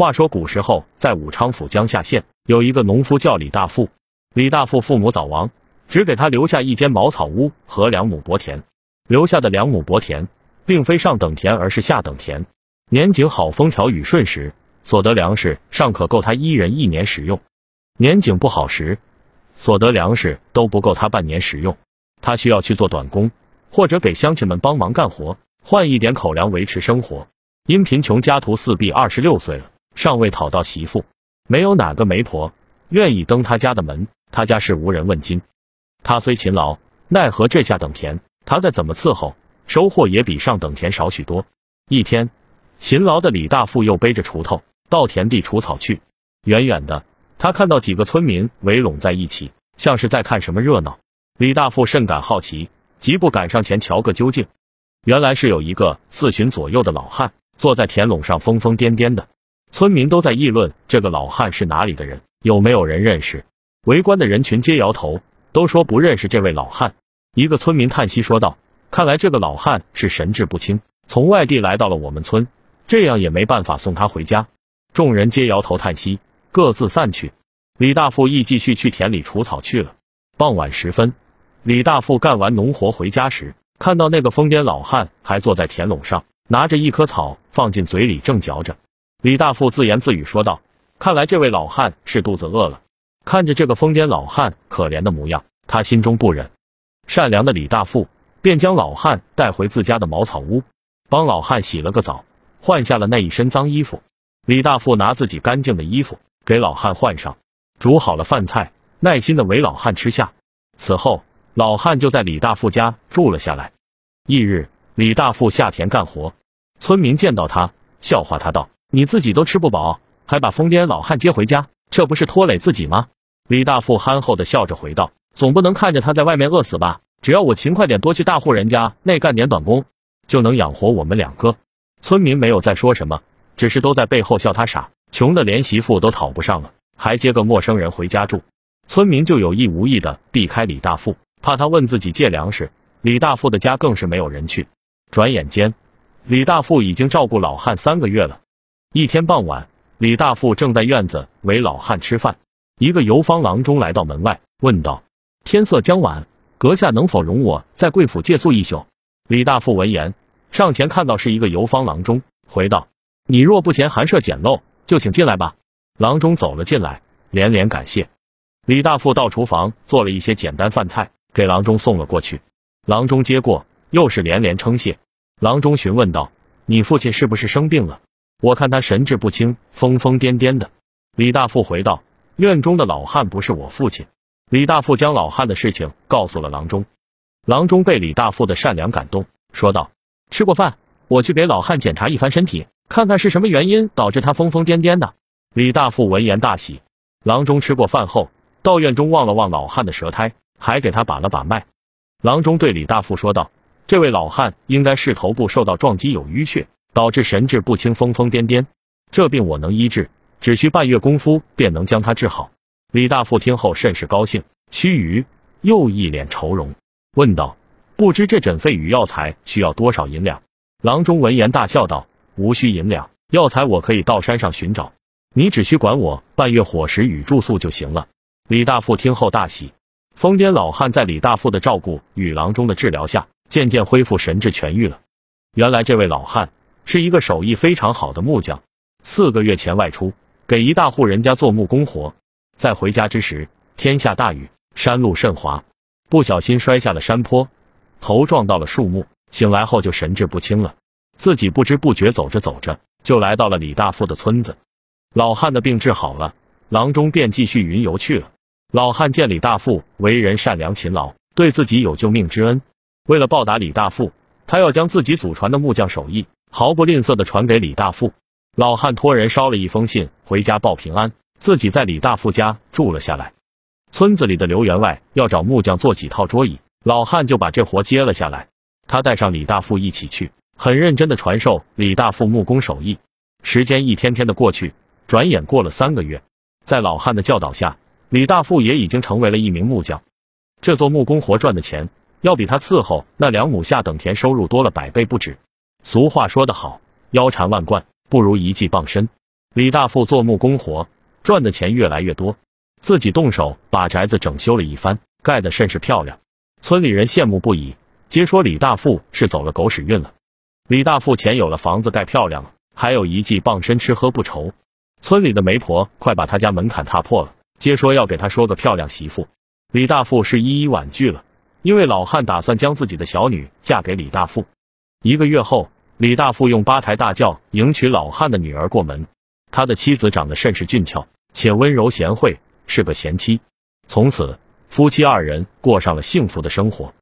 话说古时候，在武昌府江夏县有一个农夫叫李大富。李大富父母早亡，只给他留下一间茅草屋和两亩薄田。留下的两亩薄田，并非上等田，而是下等田。年景好、风调雨顺时，所得粮食尚可够他一人一年使用；年景不好时，所得粮食都不够他半年使用。他需要去做短工，或者给乡亲们帮忙干活，换一点口粮维持生活。因贫穷，家徒四壁，二十六岁了。尚未讨到媳妇，没有哪个媒婆愿意登他家的门，他家是无人问津。他虽勤劳，奈何这下等田，他再怎么伺候，收获也比上等田少许多。一天，勤劳的李大富又背着锄头到田地除草去。远远的，他看到几个村民围拢在一起，像是在看什么热闹。李大富甚感好奇，急步赶上前瞧个究竟。原来是有一个四旬左右的老汉坐在田垄上，疯疯癫癫的。村民都在议论这个老汉是哪里的人，有没有人认识？围观的人群皆摇头，都说不认识这位老汉。一个村民叹息说道：“看来这个老汉是神志不清，从外地来到了我们村，这样也没办法送他回家。”众人皆摇头叹息，各自散去。李大富亦继续去田里除草去了。傍晚时分，李大富干完农活回家时，看到那个疯癫老汉还坐在田垄上，拿着一颗草放进嘴里，正嚼着。李大富自言自语说道：“看来这位老汉是肚子饿了。”看着这个疯癫老汉可怜的模样，他心中不忍。善良的李大富便将老汉带回自家的茅草屋，帮老汉洗了个澡，换下了那一身脏衣服。李大富拿自己干净的衣服给老汉换上，煮好了饭菜，耐心的喂老汉吃下。此后，老汉就在李大富家住了下来。翌日，李大富下田干活，村民见到他，笑话他道。你自己都吃不饱，还把疯癫老汉接回家，这不是拖累自己吗？李大富憨厚的笑着回道：“总不能看着他在外面饿死吧？只要我勤快点，多去大户人家那干点短工，就能养活我们两个。”村民没有再说什么，只是都在背后笑他傻，穷的连媳妇都讨不上了，还接个陌生人回家住。村民就有意无意的避开李大富，怕他问自己借粮食。李大富的家更是没有人去。转眼间，李大富已经照顾老汉三个月了。一天傍晚，李大富正在院子围老汉吃饭，一个游方郎中来到门外，问道：“天色将晚，阁下能否容我在贵府借宿一宿？”李大富闻言，上前看到是一个游方郎中，回道：“你若不嫌寒舍简陋，就请进来吧。”郎中走了进来，连连感谢。李大富到厨房做了一些简单饭菜，给郎中送了过去。郎中接过，又是连连称谢。郎中询问道：“你父亲是不是生病了？”我看他神志不清，疯疯癫癫的。李大富回道：“院中的老汉不是我父亲。”李大富将老汉的事情告诉了郎中。郎中被李大富的善良感动，说道：“吃过饭，我去给老汉检查一番身体，看看是什么原因导致他疯疯癫癫的。”李大富闻言大喜。郎中吃过饭后，到院中望了望老汉的舌苔，还给他把了把脉。郎中对李大富说道：“这位老汉应该是头部受到撞击，有淤血。”导致神志不清、疯疯癫癫，这病我能医治，只需半月功夫便能将他治好。李大富听后甚是高兴，须臾又一脸愁容，问道：“不知这诊费与药材需要多少银两？”郎中闻言大笑道：“无需银两，药材我可以到山上寻找，你只需管我半月伙食与住宿就行了。”李大富听后大喜，疯癫老汉在李大富的照顾与郎中的治疗下，渐渐恢复神志，痊愈了。原来这位老汉。是一个手艺非常好的木匠，四个月前外出给一大户人家做木工活，在回家之时，天下大雨，山路甚滑，不小心摔下了山坡，头撞到了树木，醒来后就神志不清了。自己不知不觉走着走着，就来到了李大富的村子。老汉的病治好了，郎中便继续云游去了。老汉见李大富为人善良勤劳，对自己有救命之恩，为了报答李大富，他要将自己祖传的木匠手艺。毫不吝啬的传给李大富。老汉托人捎了一封信回家报平安，自己在李大富家住了下来。村子里的刘员外要找木匠做几套桌椅，老汉就把这活接了下来。他带上李大富一起去，很认真的传授李大富木工手艺。时间一天天的过去，转眼过了三个月，在老汉的教导下，李大富也已经成为了一名木匠。这做木工活赚的钱，要比他伺候那两亩下等田收入多了百倍不止。俗话说得好，腰缠万贯不如一技傍身。李大富做木工活，赚的钱越来越多，自己动手把宅子整修了一番，盖得甚是漂亮。村里人羡慕不已，皆说李大富是走了狗屎运了。李大富钱有了，房子盖漂亮了，还有一技傍身，吃喝不愁。村里的媒婆快把他家门槛踏破了，皆说要给他说个漂亮媳妇。李大富是一一婉拒了，因为老汉打算将自己的小女嫁给李大富。一个月后，李大富用八抬大轿迎娶老汉的女儿过门，他的妻子长得甚是俊俏，且温柔贤惠，是个贤妻。从此，夫妻二人过上了幸福的生活。